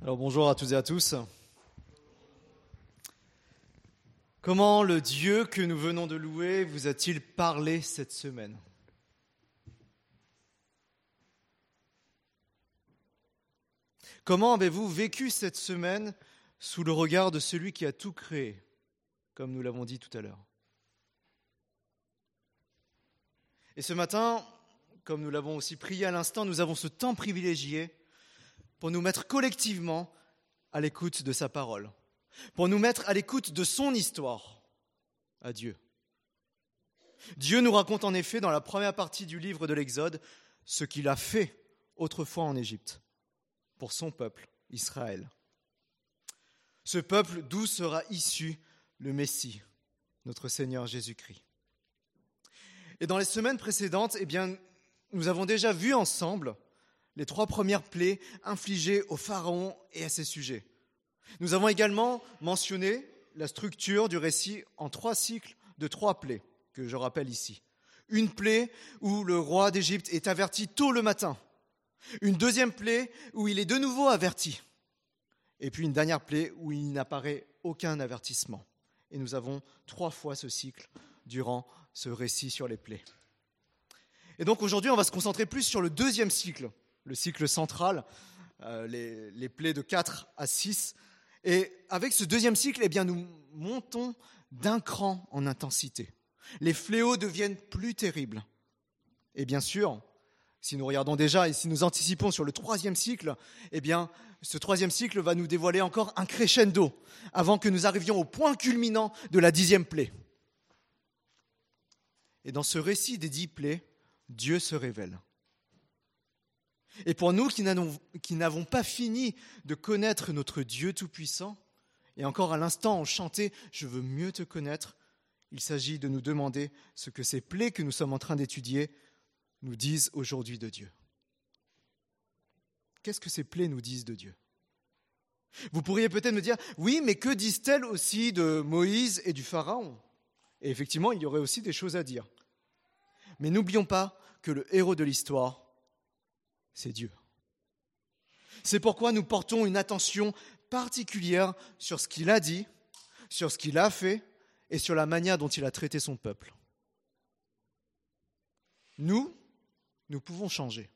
Alors bonjour à toutes et à tous. Comment le Dieu que nous venons de louer vous a-t-il parlé cette semaine? Comment avez-vous vécu cette semaine sous le regard de celui qui a tout créé, comme nous l'avons dit tout à l'heure? Et ce matin, comme nous l'avons aussi prié à l'instant, nous avons ce temps privilégié pour nous mettre collectivement à l'écoute de sa parole, pour nous mettre à l'écoute de son histoire à Dieu. Dieu nous raconte en effet dans la première partie du livre de l'Exode ce qu'il a fait autrefois en Égypte pour son peuple, Israël. Ce peuple d'où sera issu le Messie, notre Seigneur Jésus-Christ. Et dans les semaines précédentes, eh nous avons déjà vu ensemble les trois premières plaies infligées au Pharaon et à ses sujets. Nous avons également mentionné la structure du récit en trois cycles de trois plaies, que je rappelle ici. Une plaie où le roi d'Égypte est averti tôt le matin. Une deuxième plaie où il est de nouveau averti. Et puis une dernière plaie où il n'apparaît aucun avertissement. Et nous avons trois fois ce cycle durant ce récit sur les plaies. Et donc aujourd'hui, on va se concentrer plus sur le deuxième cycle, le cycle central, euh, les, plaies de 4 à 6. Et avec ce deuxième cycle, eh bien, nous montons d'un cran en intensité. Les fléaux deviennent plus terribles. Et bien sûr, si nous regardons déjà et si nous anticipons sur le troisième cycle, eh bien, ce troisième cycle va nous dévoiler encore un crescendo avant que nous arrivions au point culminant de la dixième plaie. Et dans ce récit des dix plaies, Dieu se révèle. Et pour nous qui n'avons pas fini de connaître notre Dieu Tout-Puissant, et encore à l'instant on chantait Je veux mieux te connaître, il s'agit de nous demander ce que ces plaies que nous sommes en train d'étudier nous disent aujourd'hui de Dieu. Qu'est-ce que ces plaies nous disent de Dieu? Vous pourriez peut-être me dire Oui, mais que disent-elles aussi de Moïse et du Pharaon? Et effectivement, il y aurait aussi des choses à dire. Mais n'oublions pas que le héros de l'histoire, c'est Dieu. C'est pourquoi nous portons une attention particulière sur ce qu'il a dit, sur ce qu'il a fait et sur la manière dont il a traité son peuple. Nous, nous pouvons changer.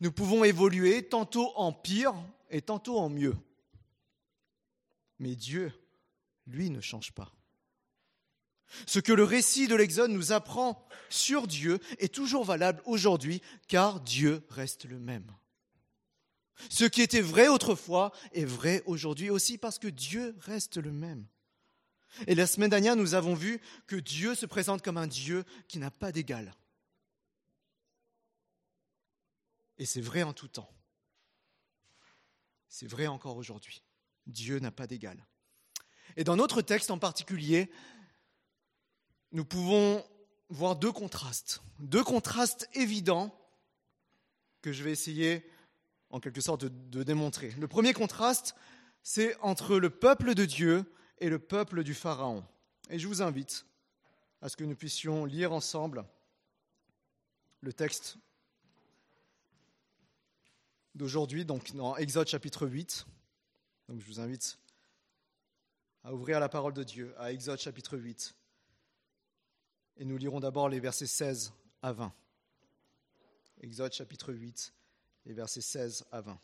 Nous pouvons évoluer tantôt en pire et tantôt en mieux. Mais Dieu, lui, ne change pas. Ce que le récit de l'Exode nous apprend sur Dieu est toujours valable aujourd'hui, car Dieu reste le même. Ce qui était vrai autrefois est vrai aujourd'hui aussi parce que Dieu reste le même. Et la semaine dernière, nous avons vu que Dieu se présente comme un Dieu qui n'a pas d'égal. Et c'est vrai en tout temps. C'est vrai encore aujourd'hui. Dieu n'a pas d'égal. Et dans notre texte en particulier, nous pouvons voir deux contrastes, deux contrastes évidents que je vais essayer en quelque sorte de, démontrer. Le premier contraste, c'est entre le peuple de Dieu et le peuple du Pharaon. Et je vous invite à ce que nous puissions lire ensemble le texte d'aujourd'hui, donc dans Exode chapitre 8. Donc je vous invite à ouvrir la parole de Dieu à Exode chapitre 8. Et nous lirons d'abord les versets 16 à 20. Exode chapitre 8, les versets 16 à 20.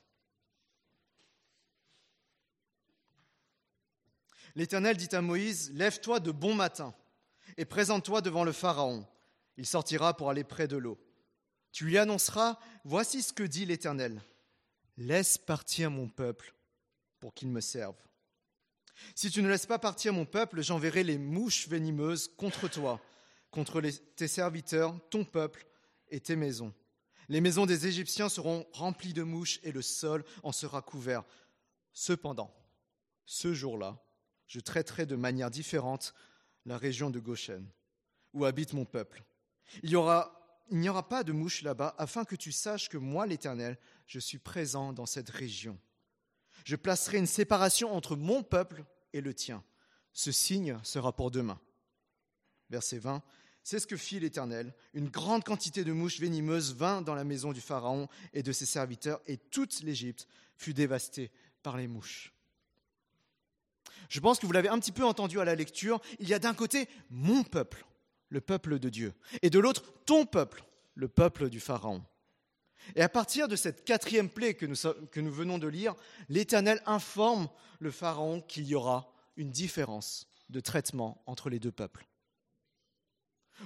L'Éternel dit à Moïse, Lève-toi de bon matin et présente-toi devant le Pharaon. Il sortira pour aller près de l'eau. Tu lui annonceras, Voici ce que dit l'Éternel. Laisse partir mon peuple pour qu'il me serve. Si tu ne laisses pas partir mon peuple, j'enverrai les mouches venimeuses contre toi contre tes serviteurs, ton peuple et tes maisons. Les maisons des Égyptiens seront remplies de mouches et le sol en sera couvert. Cependant, ce jour-là, je traiterai de manière différente la région de Goshen, où habite mon peuple. Il, n'y aura pas de mouches là-bas, afin que tu saches que moi, l'Éternel, je suis présent dans cette région. Je placerai une séparation entre mon peuple et le tien. Ce signe sera pour demain. Verset 20. C'est ce que fit l'Éternel. Une grande quantité de mouches venimeuses vint dans la maison du Pharaon et de ses serviteurs, et toute l'Égypte fut dévastée par les mouches. Je pense que vous l'avez un petit peu entendu à la lecture. Il y a d'un côté mon peuple, le peuple de Dieu, et de l'autre ton peuple, le peuple du Pharaon. Et à partir de cette quatrième plaie que nous, que nous venons de lire, l'Éternel informe le Pharaon qu'il y aura une différence de traitement entre les deux peuples.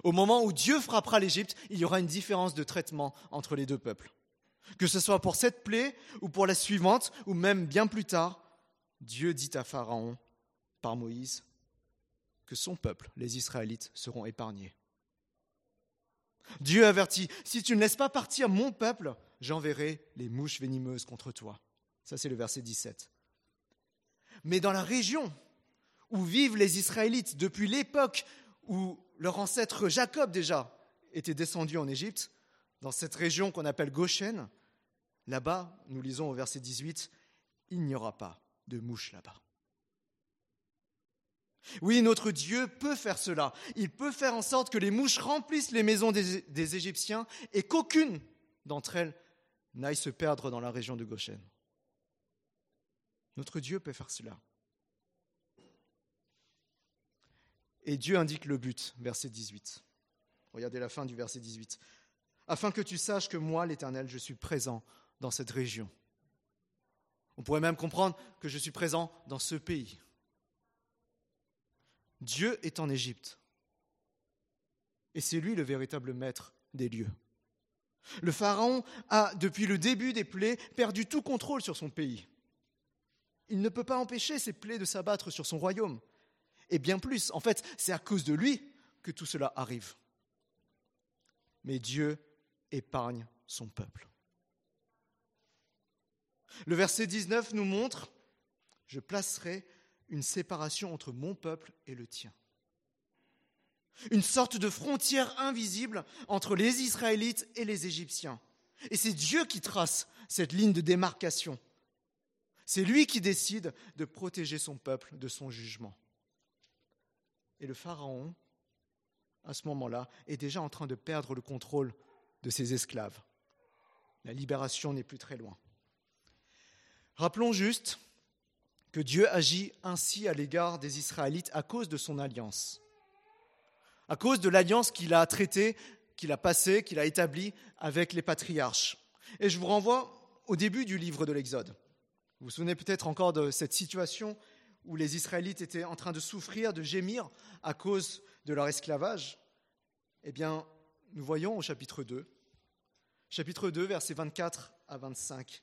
Au moment où Dieu frappera l'Égypte, il y aura une différence de traitement entre les deux peuples. Que ce soit pour cette plaie ou pour la suivante, ou même bien plus tard, Dieu dit à Pharaon, par Moïse, que son peuple, les Israélites, seront épargnés. Dieu avertit, si tu ne laisses pas partir mon peuple, j'enverrai les mouches venimeuses contre toi. Ça, c'est le verset 17. Mais dans la région où vivent les Israélites depuis l'époque où leur ancêtre Jacob déjà était descendu en Égypte, dans cette région qu'on appelle Goshen, là-bas, nous lisons au verset 18, il n'y aura pas de mouches là-bas. Oui, notre Dieu peut faire cela. Il peut faire en sorte que les mouches remplissent les maisons des, des Égyptiens et qu'aucune d'entre elles n'aille se perdre dans la région de Goshen. Notre Dieu peut faire cela. Et Dieu indique le but, verset 18. Regardez la fin du verset 18. Afin que tu saches que moi, l'Éternel, je suis présent dans cette région. On pourrait même comprendre que je suis présent dans ce pays. Dieu est en Égypte. Et c'est lui le véritable maître des lieux. Le Pharaon a, depuis le début des plaies, perdu tout contrôle sur son pays. Il ne peut pas empêcher ces plaies de s'abattre sur son royaume et bien plus. En fait, c'est à cause de lui que tout cela arrive. Mais Dieu épargne son peuple. Le verset 19 nous montre, je placerai une séparation entre mon peuple et le tien. Une sorte de frontière invisible entre les Israélites et les Égyptiens. Et c'est Dieu qui trace cette ligne de démarcation. C'est lui qui décide de protéger son peuple de son jugement. Et le Pharaon, à ce moment-là, est déjà en train de perdre le contrôle de ses esclaves. La libération n'est plus très loin. Rappelons juste que Dieu agit ainsi à l'égard des Israélites à cause de son alliance, à cause de l'alliance qu'il a traitée, qu'il a passée, qu'il a établie avec les patriarches. Et je vous renvoie au début du livre de l'Exode. Vous vous souvenez peut-être encore de cette situation où les Israélites étaient en train de souffrir, de gémir à cause de leur esclavage, eh bien, nous voyons au chapitre 2, chapitre 2, versets 24 à 25.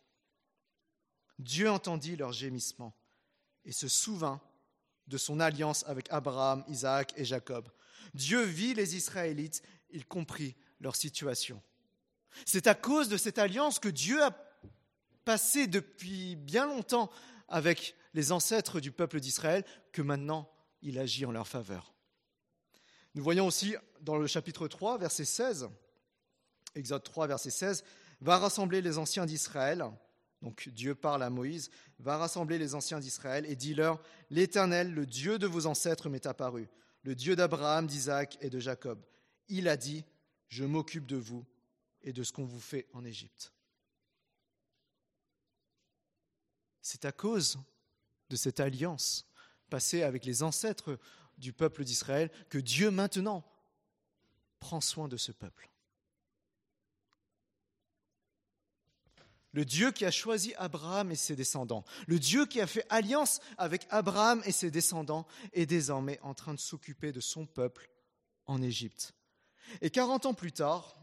Dieu entendit leur gémissement et se souvint de son alliance avec Abraham, Isaac et Jacob. Dieu vit les Israélites, il comprit leur situation. C'est à cause de cette alliance que Dieu a passé depuis bien longtemps avec les ancêtres du peuple d'Israël que maintenant il agit en leur faveur. Nous voyons aussi dans le chapitre 3, verset 16, Exode 3, verset 16, va rassembler les anciens d'Israël, donc Dieu parle à Moïse, va rassembler les anciens d'Israël et dit-leur, l'Éternel, le Dieu de vos ancêtres, m'est apparu, le Dieu d'Abraham, d'Isaac et de Jacob. Il a dit, je m'occupe de vous et de ce qu'on vous fait en Égypte. C'est à cause de cette alliance passée avec les ancêtres du peuple d'Israël que Dieu maintenant prend soin de ce peuple. Le Dieu qui a choisi Abraham et ses descendants, le Dieu qui a fait alliance avec Abraham et ses descendants, est désormais en train de s'occuper de son peuple en Égypte. Et quarante ans plus tard,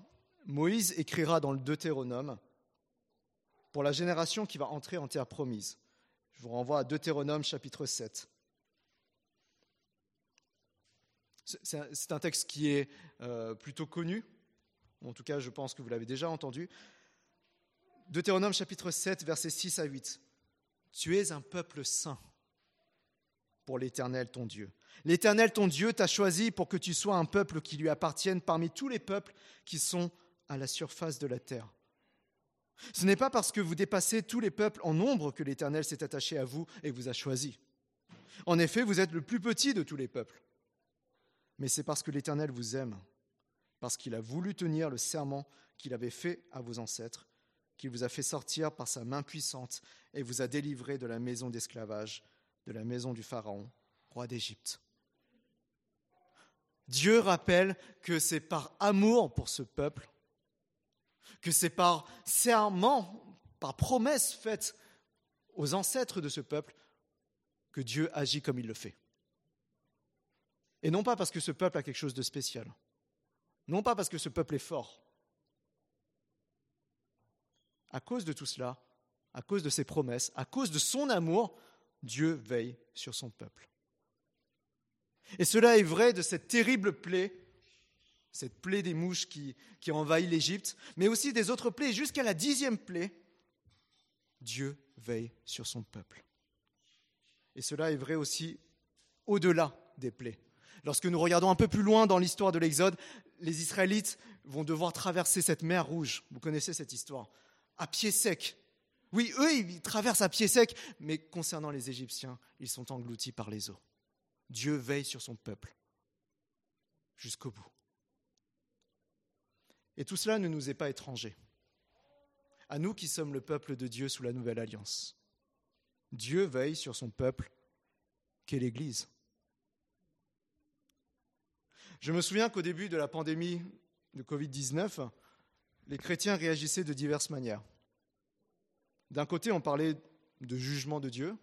Moïse écrira dans le Deutéronome pour la génération qui va entrer en terre promise. Je vous renvoie à Deutéronome chapitre 7. C'est un texte qui est euh, plutôt connu, en tout cas je pense que vous l'avez déjà entendu. Deutéronome chapitre 7, versets 6 à 8. Tu es un peuple saint pour l'Éternel ton Dieu. L'Éternel ton Dieu t'a choisi pour que tu sois un peuple qui lui appartienne parmi tous les peuples qui sont à la surface de la terre. Ce n'est pas parce que vous dépassez tous les peuples en nombre que l'Éternel s'est attaché à vous et vous a choisi. En effet, vous êtes le plus petit de tous les peuples. Mais c'est parce que l'Éternel vous aime, parce qu'il a voulu tenir le serment qu'il avait fait à vos ancêtres, qu'il vous a fait sortir par sa main puissante et vous a délivré de la maison d'esclavage, de la maison du Pharaon, roi d'Égypte. Dieu rappelle que c'est par amour pour ce peuple, que c'est par serment, par promesse faite aux ancêtres de ce peuple, que Dieu agit comme il le fait. Et non pas parce que ce peuple a quelque chose de spécial, non pas parce que ce peuple est fort. À cause de tout cela, à cause de ses promesses, à cause de son amour, Dieu veille sur son peuple. Et cela est vrai de cette terrible plaie, cette plaie des mouches qui, envahit l'Égypte, mais aussi des autres plaies. Jusqu'à la dixième plaie, Dieu veille sur son peuple. Et cela est vrai aussi au-delà des plaies. Lorsque nous regardons un peu plus loin dans l'histoire de l'Exode, les Israélites vont devoir traverser cette mer rouge. Vous connaissez cette histoire. À pied sec. Oui, eux, ils traversent à pied sec, mais concernant les Égyptiens, ils sont engloutis par les eaux. Dieu veille sur son peuple jusqu'au bout. Et tout cela ne nous est pas étranger. À nous qui sommes le peuple de Dieu sous la nouvelle alliance. Dieu veille sur son peuple qu'est l'Église. Je me souviens qu'au début de la pandémie de Covid-19, les chrétiens réagissaient de diverses manières. D'un côté, on parlait de jugement de Dieu,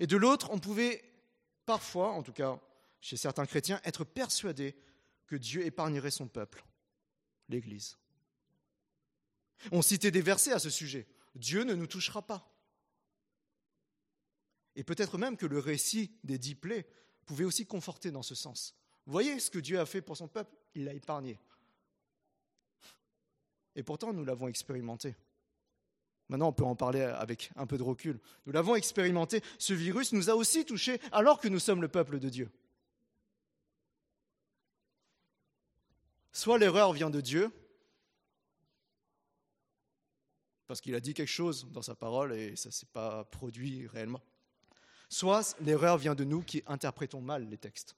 et de l'autre, on pouvait parfois, en tout cas chez certains chrétiens, être persuadé que Dieu épargnerait son peuple, l'Église. On citait des versets à ce sujet. Dieu ne nous touchera pas. Et peut-être même que le récit des dix plaies pouvait aussi conforter dans ce sens. Voyez ce que Dieu a fait pour son peuple? Il l'a épargné. Et pourtant, nous l'avons expérimenté. Maintenant, on peut en parler avec un peu de recul. Nous l'avons expérimenté. Ce virus nous a aussi touchés alors que nous sommes le peuple de Dieu. Soit l'erreur vient de Dieu, parce qu'il a dit quelque chose dans sa parole et ça ne s'est pas produit réellement. Soit l'erreur vient de nous qui interprétons mal les textes.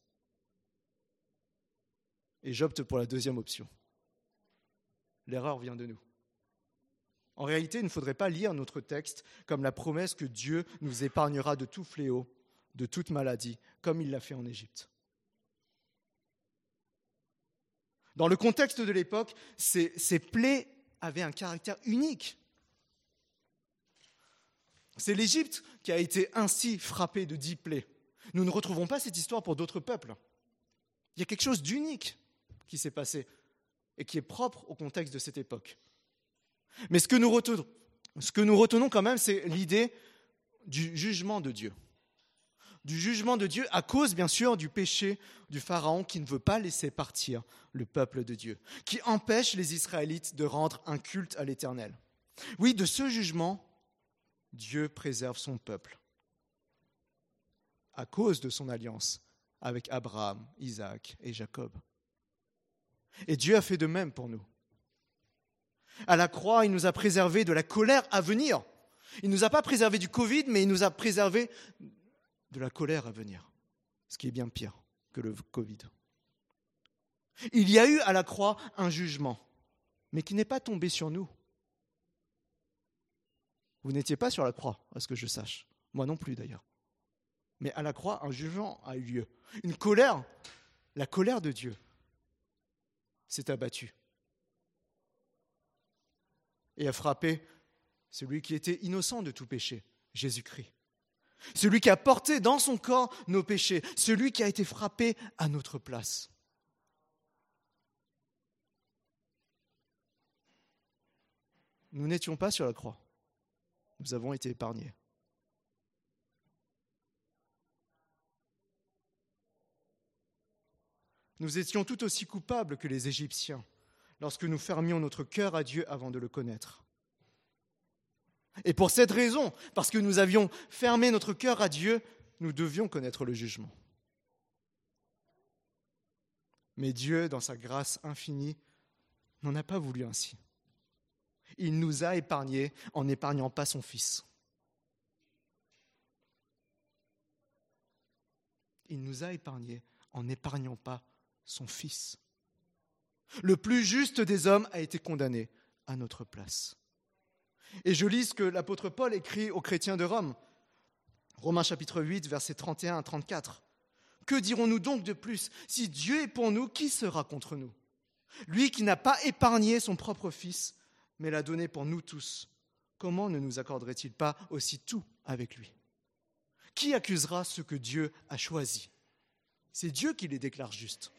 Et j'opte pour la deuxième option. L'erreur vient de nous. En réalité, il ne faudrait pas lire notre texte comme la promesse que Dieu nous épargnera de tout fléau, de toute maladie, comme il l'a fait en Égypte. Dans le contexte de l'époque, ces, plaies avaient un caractère unique. C'est l'Égypte qui a été ainsi frappée de dix plaies. Nous ne retrouvons pas cette histoire pour d'autres peuples. Il y a quelque chose d'unique qui s'est passé et qui est propre au contexte de cette époque. Mais ce que nous retenons, ce que nous retenons quand même, c'est l'idée du jugement de Dieu. Du jugement de Dieu à cause, bien sûr, du péché du Pharaon qui ne veut pas laisser partir le peuple de Dieu, qui empêche les Israélites de rendre un culte à l'Éternel. Oui, de ce jugement, Dieu préserve son peuple à cause de son alliance avec Abraham, Isaac et Jacob. Et Dieu a fait de même pour nous. À la croix, il nous a préservés de la colère à venir. Il ne nous a pas préservés du Covid, mais il nous a préservés de la colère à venir, ce qui est bien pire que le Covid. Il y a eu à la croix un jugement, mais qui n'est pas tombé sur nous. Vous n'étiez pas sur la croix, à ce que je sache. Moi non plus d'ailleurs. Mais à la croix, un jugement a eu lieu. Une colère, la colère de Dieu, s'est abattu et a frappé celui qui était innocent de tout péché, Jésus-Christ. Celui qui a porté dans son corps nos péchés, celui qui a été frappé à notre place. Nous n'étions pas sur la croix. Nous avons été épargnés. Nous étions tout aussi coupables que les Égyptiens lorsque nous fermions notre cœur à Dieu avant de le connaître. Et pour cette raison, parce que nous avions fermé notre cœur à Dieu, nous devions connaître le jugement. Mais Dieu, dans sa grâce infinie, n'en a pas voulu ainsi. Il nous a épargnés en n'épargnant pas son Fils. Il nous a épargnés en n'épargnant pas son Fils. Le plus juste des hommes a été condamné à notre place. Et je lis ce que l'apôtre Paul écrit aux chrétiens de Rome. Romains chapitre 8, versets 31 à 34. Que dirons-nous donc de plus Si Dieu est pour nous, qui sera contre nous? Lui qui n'a pas épargné son propre Fils, mais l'a donné pour nous tous, comment ne nous accorderait-il pas aussi tout avec lui? Qui accusera ce que Dieu a choisi? C'est Dieu qui les déclare justes.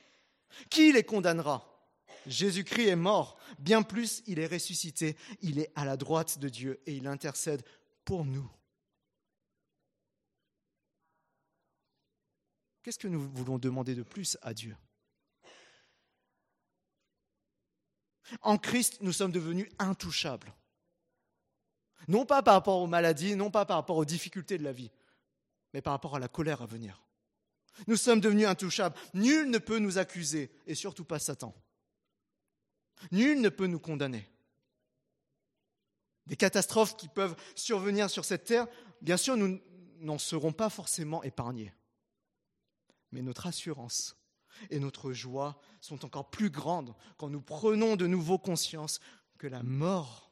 Qui les condamnera? Jésus-Christ est mort, bien plus, il est ressuscité, il est à la droite de Dieu et il intercède pour nous. Qu'est-ce que nous voulons demander de plus à Dieu? En Christ, nous sommes devenus intouchables. Non pas par rapport aux maladies, non pas par rapport aux difficultés de la vie, mais par rapport à la colère à venir. Nous sommes devenus intouchables. Nul ne peut nous accuser, et surtout pas Satan. Nul ne peut nous condamner. Des catastrophes qui peuvent survenir sur cette terre, bien sûr, nous n'en serons pas forcément épargnés. Mais notre assurance et notre joie sont encore plus grandes quand nous prenons de nouveau conscience que la mort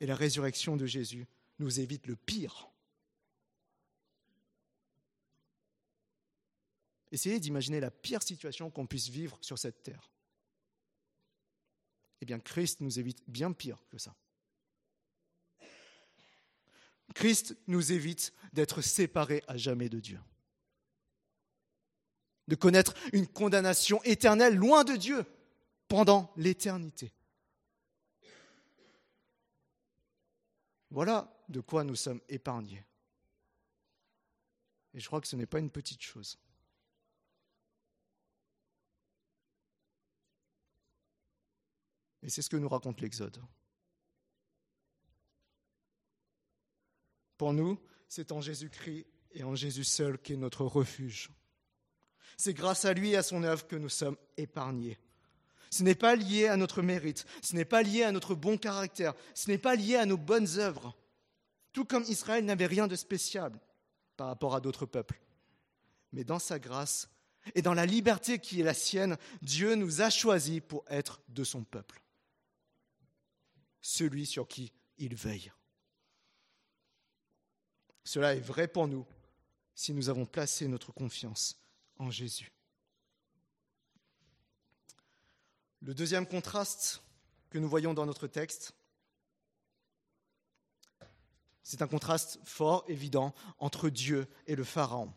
et la résurrection de Jésus nous évitent le pire. Essayez d'imaginer la pire situation qu'on puisse vivre sur cette terre. Eh bien, Christ nous évite bien pire que ça. Christ nous évite d'être séparés à jamais de Dieu de connaître une condamnation éternelle loin de Dieu pendant l'éternité. Voilà de quoi nous sommes épargnés. Et je crois que ce n'est pas une petite chose. Et c'est ce que nous raconte l'Exode. Pour nous, c'est en Jésus-Christ et en Jésus seul qu'est notre refuge. C'est grâce à lui et à son œuvre que nous sommes épargnés. Ce n'est pas lié à notre mérite, ce n'est pas lié à notre bon caractère, ce n'est pas lié à nos bonnes œuvres. Tout comme Israël n'avait rien de spécial par rapport à d'autres peuples. Mais dans sa grâce et dans la liberté qui est la sienne, Dieu nous a choisis pour être de son peuple, celui sur qui il veille. Cela est vrai pour nous si nous avons placé notre confiance en Jésus. Le deuxième contraste que nous voyons dans notre texte, c'est un contraste fort, évident, entre Dieu et le Pharaon.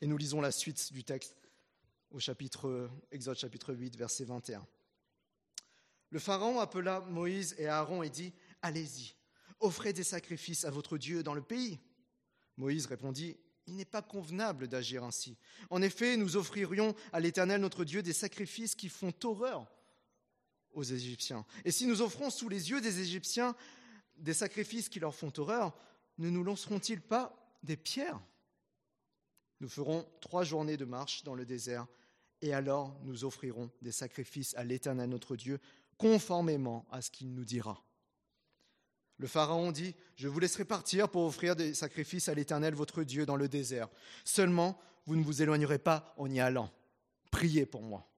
Et nous lisons la suite du texte au chapitre, Exode chapitre 8, verset 21. Le Pharaon appela Moïse et Aaron et dit, Allez-y, offrez des sacrifices à votre Dieu dans le pays. Moïse répondit, il n'est pas convenable d'agir ainsi. En effet, nous offririons à l'Éternel notre Dieu des sacrifices qui font horreur aux Égyptiens. Et si nous offrons sous les yeux des Égyptiens des sacrifices qui leur font horreur, ne nous lanceront-ils pas des pierres? Nous ferons trois journées de marche dans le désert, et alors nous offrirons des sacrifices à l'Éternel notre Dieu, conformément à ce qu'il nous dira. Le Pharaon dit, je vous laisserai partir pour offrir des sacrifices à l'Éternel votre Dieu dans le désert. Seulement, vous ne vous éloignerez pas en y allant. Priez pour moi.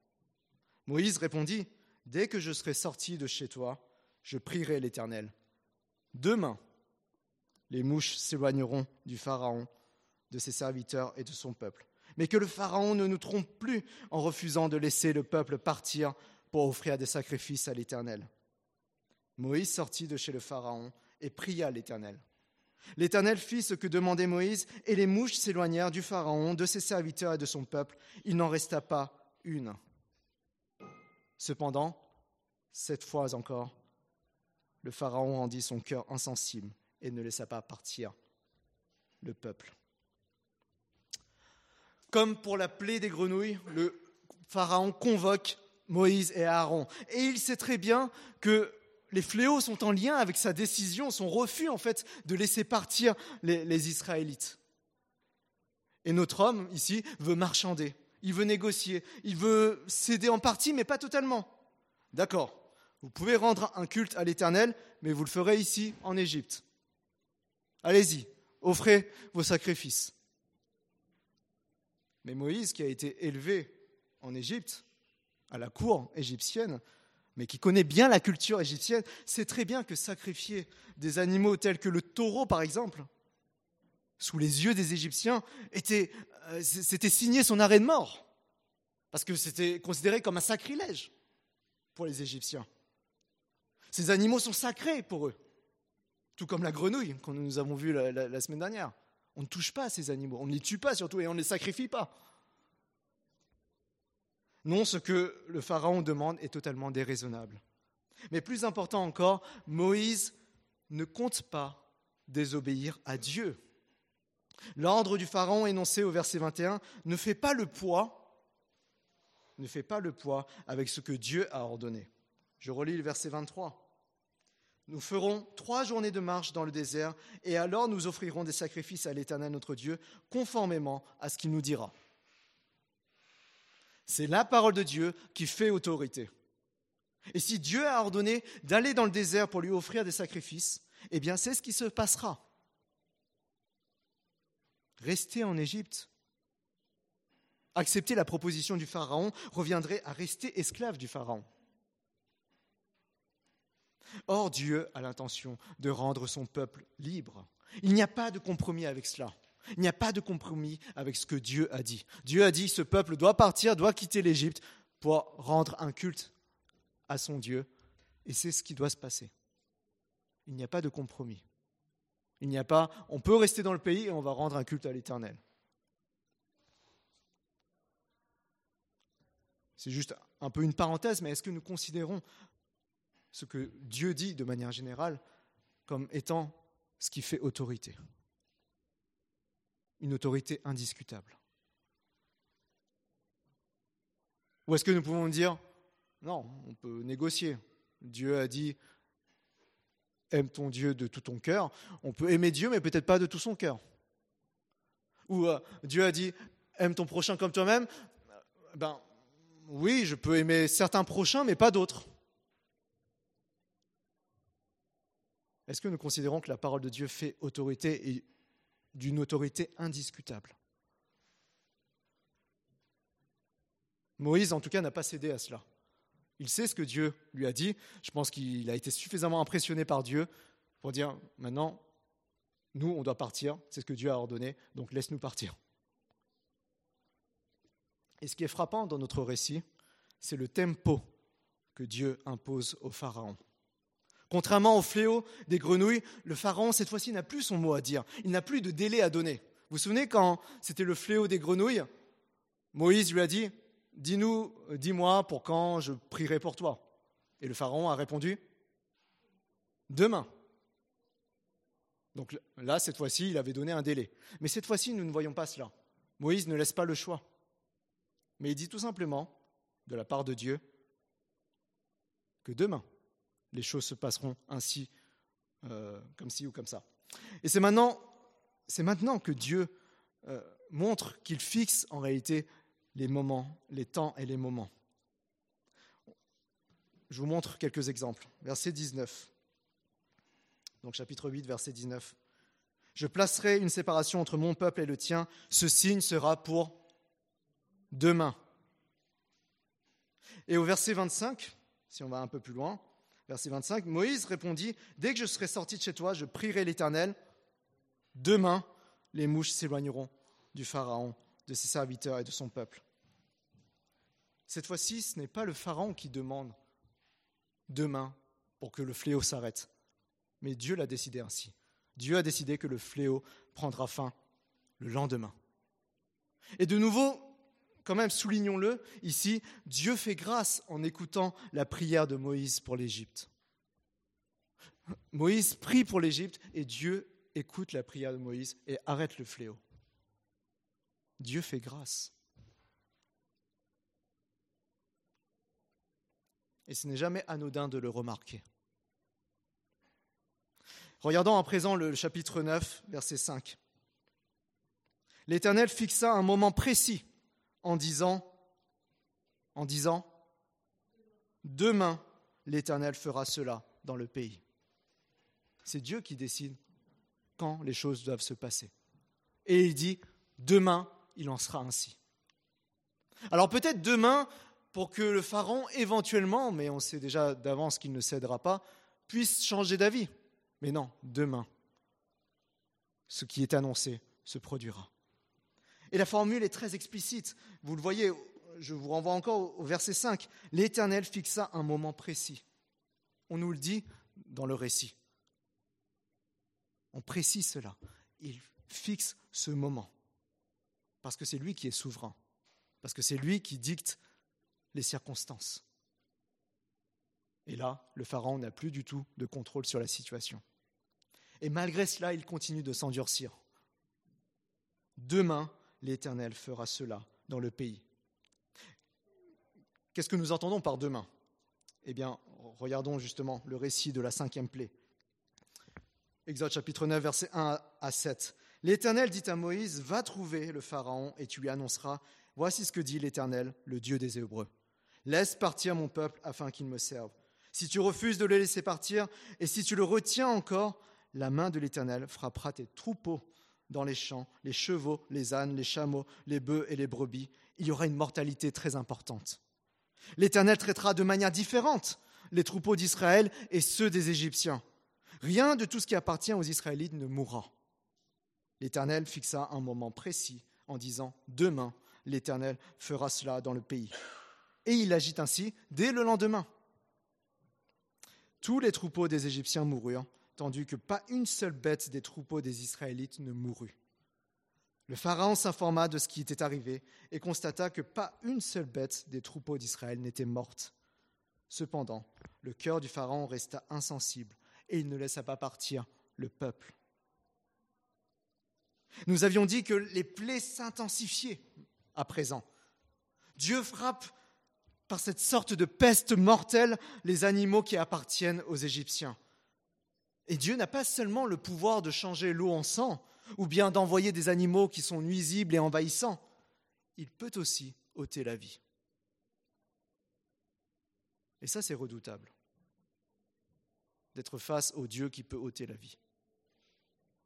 Moïse répondit, dès que je serai sorti de chez toi, je prierai l'Éternel. Demain, les mouches s'éloigneront du Pharaon, de ses serviteurs et de son peuple. Mais que le Pharaon ne nous trompe plus en refusant de laisser le peuple partir pour offrir des sacrifices à l'Éternel. Moïse sortit de chez le Pharaon et pria l'Éternel. L'Éternel fit ce que demandait Moïse, et les mouches s'éloignèrent du Pharaon, de ses serviteurs et de son peuple. Il n'en resta pas une. Cependant, cette fois encore, le Pharaon rendit son cœur insensible et ne laissa pas partir le peuple. Comme pour la plaie des grenouilles, le Pharaon convoque Moïse et Aaron. Et il sait très bien que les fléaux sont en lien avec sa décision, son refus en fait de laisser partir les, Israélites. Et notre homme ici veut marchander, il veut négocier, il veut céder en partie, mais pas totalement. D'accord, vous pouvez rendre un culte à l'Éternel, mais vous le ferez ici, en Égypte. Allez-y, offrez vos sacrifices. Mais Moïse, qui a été élevé en Égypte, à la cour égyptienne, mais qui connaît bien la culture égyptienne, sait très bien que sacrifier des animaux tels que le taureau, par exemple, sous les yeux des Égyptiens, euh, c'était signer son arrêt de mort, parce que c'était considéré comme un sacrilège pour les Égyptiens. Ces animaux sont sacrés pour eux, tout comme la grenouille que nous avons vue la, la semaine dernière. On ne touche pas à ces animaux, on ne les tue pas surtout, et on ne les sacrifie pas. Non, ce que le Pharaon demande est totalement déraisonnable. Mais plus important encore, Moïse ne compte pas désobéir à Dieu. L'ordre du Pharaon énoncé au verset 21 ne fait pas le poids ne fait pas le poids avec ce que Dieu a ordonné. Je relis le verset 23. Nous ferons trois journées de marche dans le désert, et alors nous offrirons des sacrifices à l'Éternel notre Dieu, conformément à ce qu'il nous dira. C'est la parole de Dieu qui fait autorité. Et si Dieu a ordonné d'aller dans le désert pour lui offrir des sacrifices, eh bien c'est ce qui se passera. Rester en Égypte, accepter la proposition du Pharaon reviendrait à rester esclave du Pharaon. Or, Dieu a l'intention de rendre son peuple libre. Il n'y a pas de compromis avec cela. Il n'y a pas de compromis avec ce que Dieu a dit. Dieu a dit, ce peuple doit partir, doit quitter l'Égypte pour rendre un culte à son Dieu. Et c'est ce qui doit se passer. Il n'y a pas de compromis. Il n'y a pas, on peut rester dans le pays et on va rendre un culte à l'Éternel. C'est juste un peu une parenthèse, mais est-ce que nous considérons ce que Dieu dit de manière générale comme étant ce qui fait autorité? Une autorité indiscutable Ou est-ce que nous pouvons dire, non, on peut négocier. Dieu a dit, aime ton Dieu de tout ton cœur. On peut aimer Dieu, mais peut-être pas de tout son cœur. Ou euh, Dieu a dit, aime ton prochain comme toi-même. Ben, oui, je peux aimer certains prochains, mais pas d'autres. Est-ce que nous considérons que la parole de Dieu fait autorité et d'une autorité indiscutable. Moïse, en tout cas, n'a pas cédé à cela. Il sait ce que Dieu lui a dit. Je pense qu'il a été suffisamment impressionné par Dieu pour dire, maintenant, nous, on doit partir, c'est ce que Dieu a ordonné, donc laisse-nous partir. Et ce qui est frappant dans notre récit, c'est le tempo que Dieu impose au Pharaon. Contrairement au fléau des grenouilles, le pharaon, cette fois-ci, n'a plus son mot à dire. Il n'a plus de délai à donner. Vous vous souvenez quand c'était le fléau des grenouilles? Moïse lui a dit Dis-nous, dis-moi pour quand je prierai pour toi. Et le pharaon a répondu Demain. Donc là, cette fois-ci, il avait donné un délai. Mais cette fois-ci, nous ne voyons pas cela. Moïse ne laisse pas le choix. Mais il dit tout simplement, de la part de Dieu, que demain, les choses se passeront ainsi, euh, comme ci ou comme ça. Et c'est maintenant, c'est que Dieu euh, montre qu'il fixe en réalité les moments, les temps et les moments. Je vous montre quelques exemples. Verset 19. Donc chapitre 8, verset 19. Je placerai une séparation entre mon peuple et le tien. Ce signe sera pour demain. Et au verset 25, si on va un peu plus loin, Verset 25, Moïse répondit, Dès que je serai sorti de chez toi, je prierai l'Éternel. Demain, les mouches s'éloigneront du Pharaon, de ses serviteurs et de son peuple. Cette fois-ci, ce n'est pas le Pharaon qui demande demain pour que le fléau s'arrête, mais Dieu l'a décidé ainsi. Dieu a décidé que le fléau prendra fin le lendemain. Et de nouveau, quand même, soulignons-le, ici, Dieu fait grâce en écoutant la prière de Moïse pour l'Égypte. Moïse prie pour l'Égypte et Dieu écoute la prière de Moïse et arrête le fléau. Dieu fait grâce. Et ce n'est jamais anodin de le remarquer. Regardons à présent le chapitre 9, verset 5. L'Éternel fixa un moment précis en disant, en disant, demain l'Éternel fera cela dans le pays. C'est Dieu qui décide quand les choses doivent se passer. Et il dit, demain il en sera ainsi. Alors peut-être demain, pour que le Pharaon, éventuellement, mais on sait déjà d'avance qu'il ne cédera pas, puisse changer d'avis. Mais non, demain, ce qui est annoncé se produira. Et la formule est très explicite. Vous le voyez, je vous renvoie encore au verset 5. L'Éternel fixa un moment précis. On nous le dit dans le récit. On précise cela. Il fixe ce moment. Parce que c'est lui qui est souverain. Parce que c'est lui qui dicte les circonstances. Et là, le Pharaon n'a plus du tout de contrôle sur la situation. Et malgré cela, il continue de s'endurcir. Demain, l'Éternel fera cela dans le pays. Qu'est-ce que nous entendons par demain? Eh bien, regardons justement le récit de la cinquième plaie. Exode chapitre 9, versets 1 à 7. L'Éternel dit à Moïse, va trouver le Pharaon et tu lui annonceras, voici ce que dit l'Éternel, le Dieu des Hébreux. Laisse partir mon peuple afin qu'il me serve. Si tu refuses de le laisser partir et si tu le retiens encore, la main de l'Éternel frappera tes troupeaux dans les champs, les chevaux, les ânes, les chameaux, les bœufs et les brebis. Il y aura une mortalité très importante. L'Éternel traitera de manière différente les troupeaux d'Israël et ceux des Égyptiens. Rien de tout ce qui appartient aux Israélites ne mourra. L'Éternel fixa un moment précis en disant Demain, l'Éternel fera cela dans le pays. Et il agit ainsi dès le lendemain. Tous les troupeaux des Égyptiens moururent, tandis que pas une seule bête des troupeaux des Israélites ne mourut. Le Pharaon s'informa de ce qui était arrivé et constata que pas une seule bête des troupeaux d'Israël n'était morte. Cependant, le cœur du Pharaon resta insensible et il ne laissa pas partir le peuple. Nous avions dit que les plaies s'intensifiaient à présent. Dieu frappe par cette sorte de peste mortelle les animaux qui appartiennent aux Égyptiens. Et Dieu n'a pas seulement le pouvoir de changer l'eau en sang, ou bien d'envoyer des animaux qui sont nuisibles et envahissants. Il peut aussi ôter la vie. Et ça, c'est redoutable, d'être face au Dieu qui peut ôter la vie.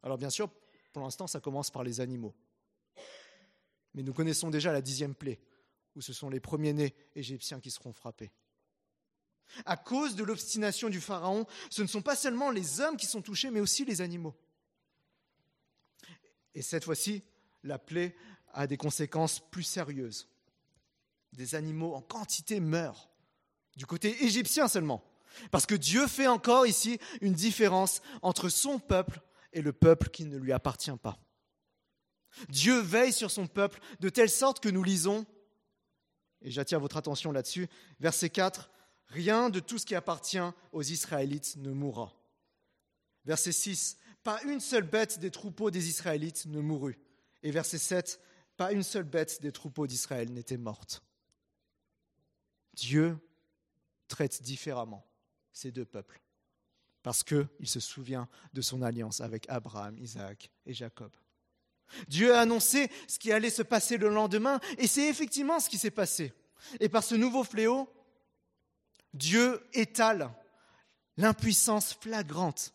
Alors bien sûr, pour l'instant, ça commence par les animaux. Mais nous connaissons déjà la dixième plaie, où ce sont les premiers-nés égyptiens qui seront frappés. À cause de l'obstination du Pharaon, ce ne sont pas seulement les hommes qui sont touchés, mais aussi les animaux. Et cette fois-ci, la plaie a des conséquences plus sérieuses. Des animaux en quantité meurent, du côté égyptien seulement. Parce que Dieu fait encore ici une différence entre son peuple et le peuple qui ne lui appartient pas. Dieu veille sur son peuple de telle sorte que nous lisons, et j'attire votre attention là-dessus, verset 4, Rien de tout ce qui appartient aux Israélites ne mourra. Verset 6, Pas une seule bête des troupeaux des Israélites ne mourut. Et verset 7, Pas une seule bête des troupeaux d'Israël n'était morte. Dieu traite différemment ces deux peuples parce qu'il se souvient de son alliance avec Abraham, Isaac et Jacob. Dieu a annoncé ce qui allait se passer le lendemain, et c'est effectivement ce qui s'est passé. Et par ce nouveau fléau, Dieu étale l'impuissance flagrante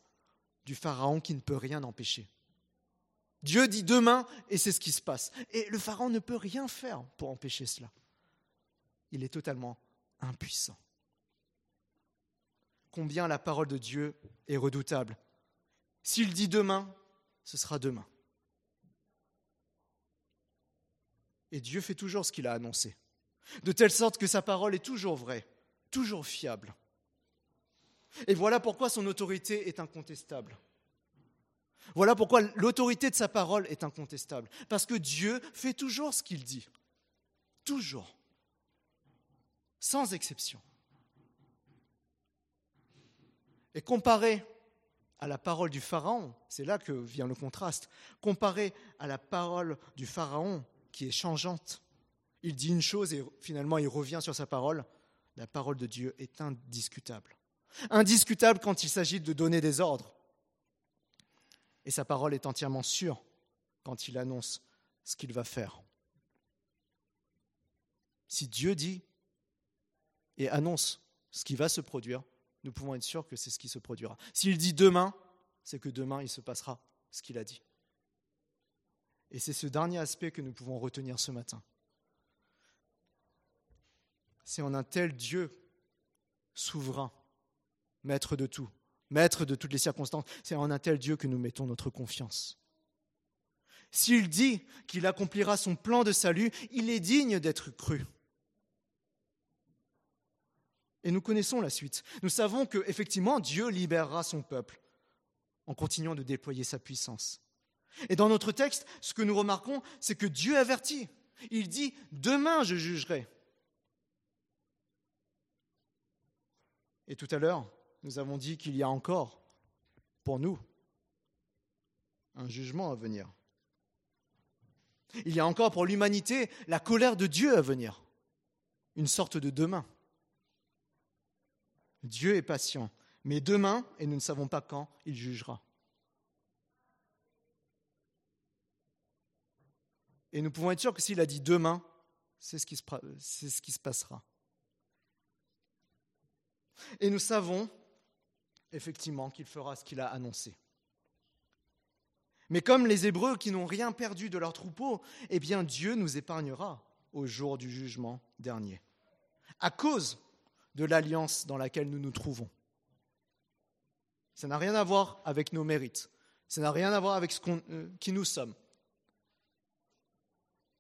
du Pharaon qui ne peut rien empêcher. Dieu dit demain, et c'est ce qui se passe. Et le Pharaon ne peut rien faire pour empêcher cela. Il est totalement impuissant. Combien la parole de Dieu est redoutable. S'il dit demain, ce sera demain. Et Dieu fait toujours ce qu'il a annoncé, de telle sorte que sa parole est toujours vraie toujours fiable. Et voilà pourquoi son autorité est incontestable. Voilà pourquoi l'autorité de sa parole est incontestable. Parce que Dieu fait toujours ce qu'il dit. Toujours. Sans exception. Et comparé à la parole du Pharaon, c'est là que vient le contraste, comparé à la parole du Pharaon qui est changeante, il dit une chose et finalement il revient sur sa parole, la parole de Dieu est indiscutable. Indiscutable quand il s'agit de donner des ordres. Et sa parole est entièrement sûre quand il annonce ce qu'il va faire. Si Dieu dit et annonce ce qui va se produire, nous pouvons être sûrs que c'est ce qui se produira. S'il dit demain, c'est que demain il se passera ce qu'il a dit. Et c'est ce dernier aspect que nous pouvons retenir ce matin. C'est en un tel Dieu souverain, maître de tout, maître de toutes les circonstances, c'est en un tel Dieu que nous mettons notre confiance. S'il dit qu'il accomplira son plan de salut, il est digne d'être cru. Et nous connaissons la suite. Nous savons que effectivement Dieu libérera son peuple en continuant de déployer sa puissance. Et dans notre texte, ce que nous remarquons, c'est que Dieu avertit. Il dit Demain je jugerai. Et tout à l'heure, nous avons dit qu'il y a encore, pour nous, un jugement à venir. Il y a encore pour l'humanité la colère de Dieu à venir, une sorte de demain. Dieu est patient, mais demain, et nous ne savons pas quand, il jugera. Et nous pouvons être sûrs que s'il a dit demain, c'est ce, qui se, passera. Et nous savons effectivement qu'il fera ce qu'il a annoncé. Mais comme les Hébreux qui n'ont rien perdu de leur troupeau, eh bien Dieu nous épargnera au jour du jugement dernier, à cause de l'alliance dans laquelle nous nous trouvons. Ça n'a rien à voir avec nos mérites, ça n'a rien à voir avec ce euh, qui nous sommes,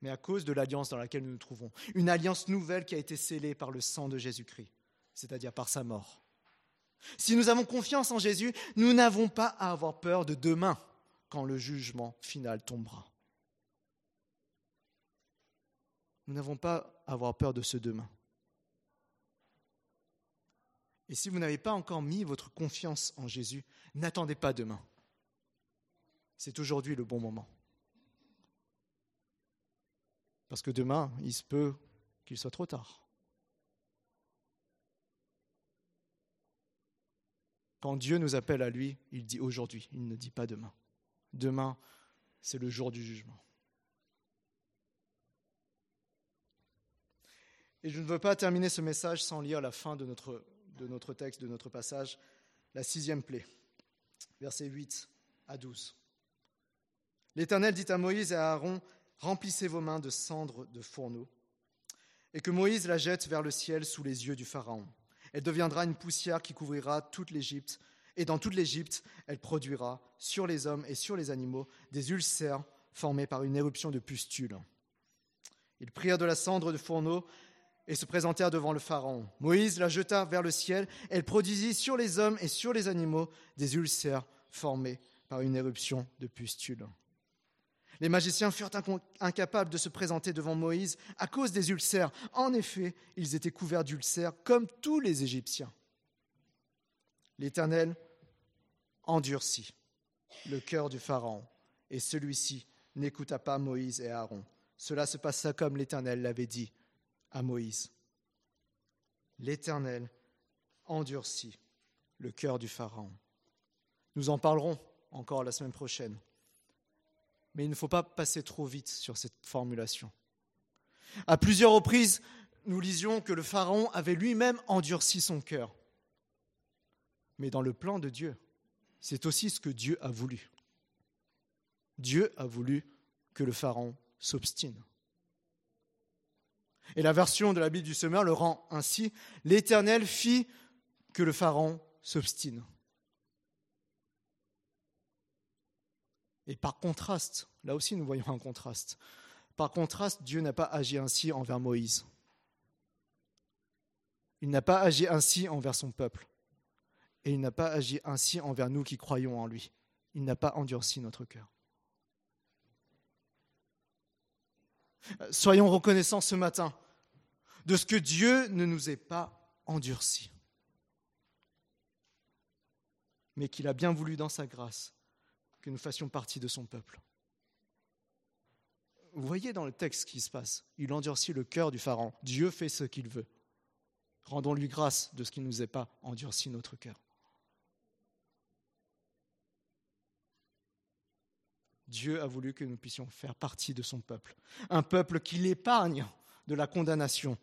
mais à cause de l'alliance dans laquelle nous nous trouvons. Une alliance nouvelle qui a été scellée par le sang de Jésus-Christ, c'est-à-dire par sa mort. Si nous avons confiance en Jésus, nous n'avons pas à avoir peur de demain quand le jugement final tombera. Nous n'avons pas à avoir peur de ce demain. Et si vous n'avez pas encore mis votre confiance en Jésus, n'attendez pas demain. C'est aujourd'hui le bon moment. Parce que demain, il se peut qu'il soit trop tard. Quand Dieu nous appelle à lui, il dit aujourd'hui, il ne dit pas demain. Demain, c'est le jour du jugement. Et je ne veux pas terminer ce message sans lire la fin de notre, texte, de notre passage, la sixième plaie, versets 8 à 12. L'Éternel dit à Moïse et à Aaron, remplissez vos mains de cendres de fourneau, et que Moïse la jette vers le ciel sous les yeux du Pharaon. Elle deviendra une poussière qui couvrira toute l'Égypte. Et dans toute l'Égypte, elle produira sur les hommes et sur les animaux des ulcères formés par une éruption de pustules. Ils prirent de la cendre de fourneau et se présentèrent devant le Pharaon. Moïse la jeta vers le ciel. Elle produisit sur les hommes et sur les animaux des ulcères formés par une éruption de pustules. Les magiciens furent incapables de se présenter devant Moïse à cause des ulcères. En effet, ils étaient couverts d'ulcères comme tous les Égyptiens. L'Éternel endurcit le cœur du Pharaon, et celui-ci n'écouta pas Moïse et Aaron. Cela se passa comme l'Éternel l'avait dit à Moïse. L'Éternel endurcit le cœur du Pharaon. Nous en parlerons encore la semaine prochaine. Mais il ne faut pas passer trop vite sur cette formulation. À plusieurs reprises, nous lisions que le Pharaon avait lui-même endurci son cœur. Mais dans le plan de Dieu, c'est aussi ce que Dieu a voulu. Dieu a voulu que le Pharaon s'obstine. Et la version de la Bible du Semeur le rend ainsi L'Éternel fit que le Pharaon s'obstine. Et par contraste, là aussi nous voyons un contraste. Par contraste, Dieu n'a pas agi ainsi envers Moïse. Il n'a pas agi ainsi envers son peuple. Et il n'a pas agi ainsi envers nous qui croyons en lui. Il n'a pas endurci notre cœur. Soyons reconnaissants ce matin de ce que Dieu ne nous ait pas endurci, mais qu'il a bien voulu dans sa grâce que nous fassions partie de son peuple. Vous voyez dans le texte ce qui se passe. Il endurcit le cœur du Pharaon. Dieu fait ce qu'il veut. Rendons-lui grâce de ce qu'il ne nous ait pas endurci notre cœur. Dieu a voulu que nous puissions faire partie de son peuple. Un peuple qui l'épargne de la condamnation,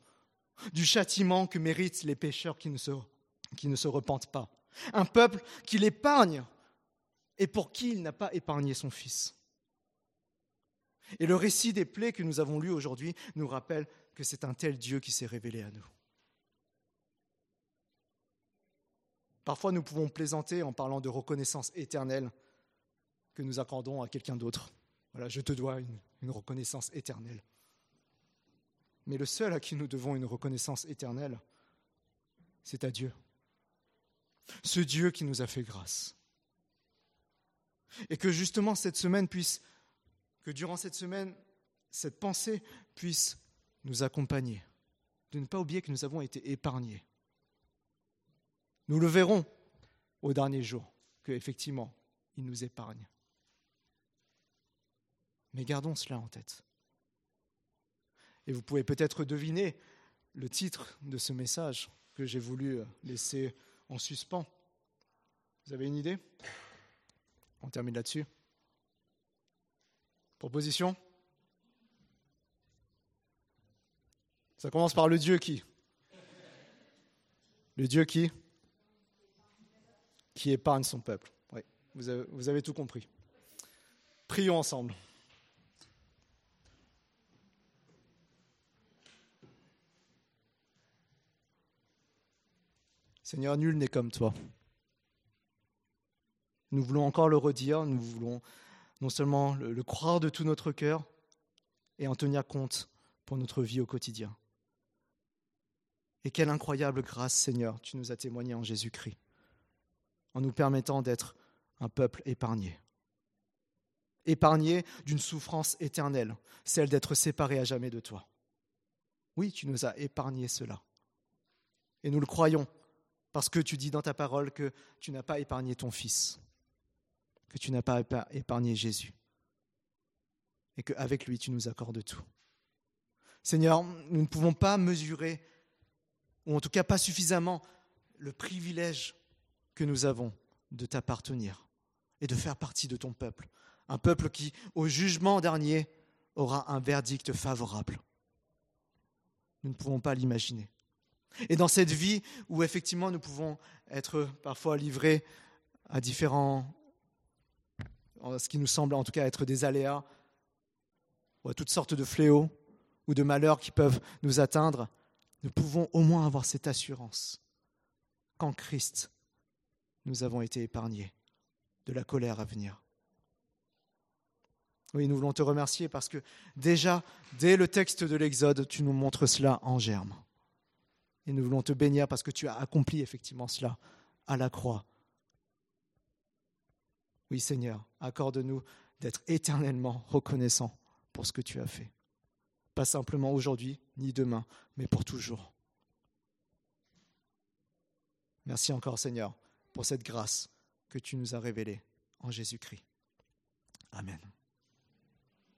du châtiment que méritent les pécheurs qui ne se, qui ne se repentent pas. Un peuple qui l'épargne et pour qui il n'a pas épargné son Fils. Et le récit des plaies que nous avons lu aujourd'hui nous rappelle que c'est un tel Dieu qui s'est révélé à nous. Parfois, nous pouvons plaisanter en parlant de reconnaissance éternelle que nous accordons à quelqu'un d'autre. Voilà, je te dois une, une reconnaissance éternelle. Mais le seul à qui nous devons une reconnaissance éternelle, c'est à Dieu. Ce Dieu qui nous a fait grâce. Et que justement cette semaine puisse, que durant cette semaine, cette pensée puisse nous accompagner. De ne pas oublier que nous avons été épargnés. Nous le verrons au dernier jour, qu'effectivement, il nous épargne. Mais gardons cela en tête. Et vous pouvez peut-être deviner le titre de ce message que j'ai voulu laisser en suspens. Vous avez une idée? On termine là-dessus. Proposition? Ça commence par le Dieu qui? Le Dieu qui? Qui épargne son peuple. Oui, vous avez, vous avez tout compris. Prions ensemble. Seigneur, nul n'est comme toi. Nous voulons encore le redire, nous voulons non seulement le, croire de tout notre cœur et en tenir compte pour notre vie au quotidien. Et quelle incroyable grâce, Seigneur, tu nous as témoigné en Jésus-Christ en nous permettant d'être un peuple épargné. Épargné d'une souffrance éternelle, celle d'être séparé à jamais de toi. Oui, tu nous as épargné cela. Et nous le croyons, parce que tu dis dans ta parole que tu n'as pas épargné ton Fils, que tu n'as pas épargné Jésus, et qu'avec lui tu nous accordes tout. Seigneur, nous ne pouvons pas mesurer, ou en tout cas pas suffisamment, le privilège que nous avons de t'appartenir et de faire partie de ton peuple. Un peuple qui, au jugement dernier, aura un verdict favorable. Nous ne pouvons pas l'imaginer. Et dans cette vie où effectivement nous pouvons être parfois livrés à différents, ce qui nous semble en tout cas être des aléas, ou à toutes sortes de fléaux ou de malheurs qui peuvent nous atteindre, nous pouvons au moins avoir cette assurance qu'en Christ, nous avons été épargnés de la colère à venir. Oui, nous voulons te remercier parce que déjà, dès le texte de l'Exode, tu nous montres cela en germe. Et nous voulons te bénir parce que tu as accompli effectivement cela à la croix. Oui, Seigneur, accorde-nous d'être éternellement reconnaissants pour ce que tu as fait. Pas simplement aujourd'hui, ni demain, mais pour toujours. Merci encore, Seigneur pour cette grâce que tu nous as révélée en Jésus-Christ. Amen.